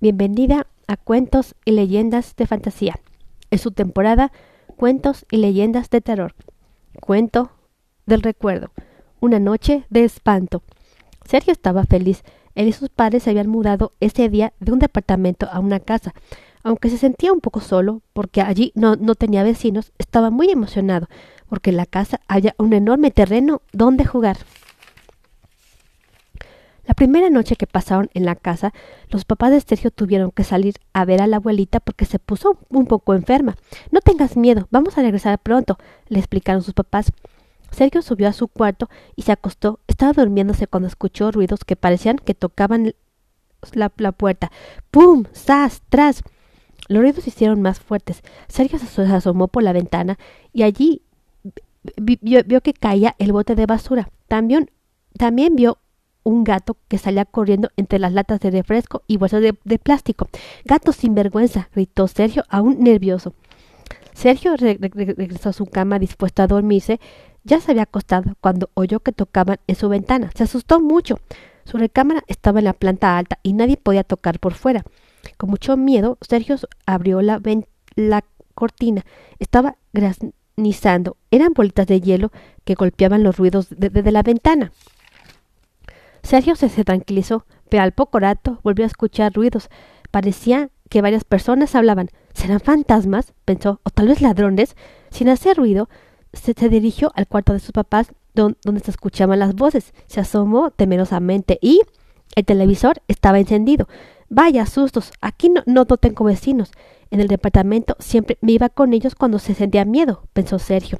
Bienvenida a Cuentos y Leyendas de Fantasía. Es su temporada Cuentos y Leyendas de Terror. Cuento del recuerdo. Una noche de espanto. Sergio estaba feliz. Él y sus padres se habían mudado ese día de un departamento a una casa. Aunque se sentía un poco solo, porque allí no, no tenía vecinos, estaba muy emocionado, porque en la casa había un enorme terreno donde jugar. La primera noche que pasaron en la casa, los papás de Sergio tuvieron que salir a ver a la abuelita porque se puso un poco enferma. No tengas miedo, vamos a regresar pronto, le explicaron sus papás. Sergio subió a su cuarto y se acostó. Estaba durmiéndose cuando escuchó ruidos que parecían que tocaban la, la puerta. ¡Pum! ¡Sas! ¡Tras! Los ruidos se hicieron más fuertes. Sergio se asomó por la ventana y allí vio, vio que caía el bote de basura. También, también vio un gato que salía corriendo entre las latas de refresco y bolsas de, plástico. Gato sin vergüenza, gritó Sergio, aún nervioso. Sergio re re regresó a su cama dispuesto a dormirse. Ya se había acostado cuando oyó que tocaban en su ventana. Se asustó mucho. Su recámara estaba en la planta alta y nadie podía tocar por fuera. Con mucho miedo, Sergio abrió la, la cortina. Estaba granizando. Eran bolitas de hielo que golpeaban los ruidos desde de la ventana. Sergio se, se tranquilizó, pero al poco rato volvió a escuchar ruidos. Parecía que varias personas hablaban. ¿Serán fantasmas? pensó, o tal vez ladrones. Sin hacer ruido, se, dirigió al cuarto de sus papás, don, donde se escuchaban las voces. Se asomó temerosamente y el televisor estaba encendido. Vaya sustos, aquí no, no, no tengo vecinos. En el departamento siempre me iba con ellos cuando se sentía miedo, pensó Sergio.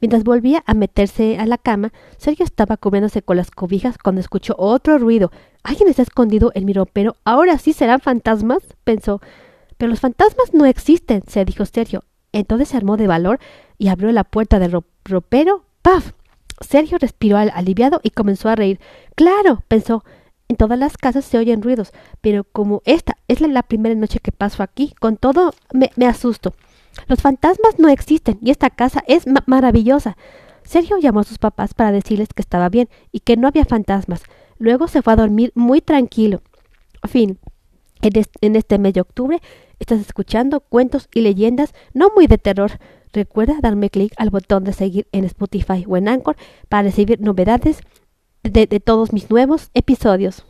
Mientras volvía a meterse a la cama, Sergio estaba cubriéndose con las cobijas cuando escuchó otro ruido. Alguien está escondido en mi ropero. Ahora sí serán fantasmas, pensó. Pero los fantasmas no existen, se dijo Sergio. Entonces se armó de valor y abrió la puerta del ropero. ¡Paf! Sergio respiró aliviado y comenzó a reír. Claro, pensó. En todas las casas se oyen ruidos, pero como esta es la primera noche que paso aquí, con todo me, me asusto. Los fantasmas no existen y esta casa es ma maravillosa. Sergio llamó a sus papás para decirles que estaba bien y que no había fantasmas. Luego se fue a dormir muy tranquilo. Fin. En este mes de octubre estás escuchando cuentos y leyendas no muy de terror. Recuerda darme clic al botón de seguir en Spotify o en Anchor para recibir novedades de, de todos mis nuevos episodios.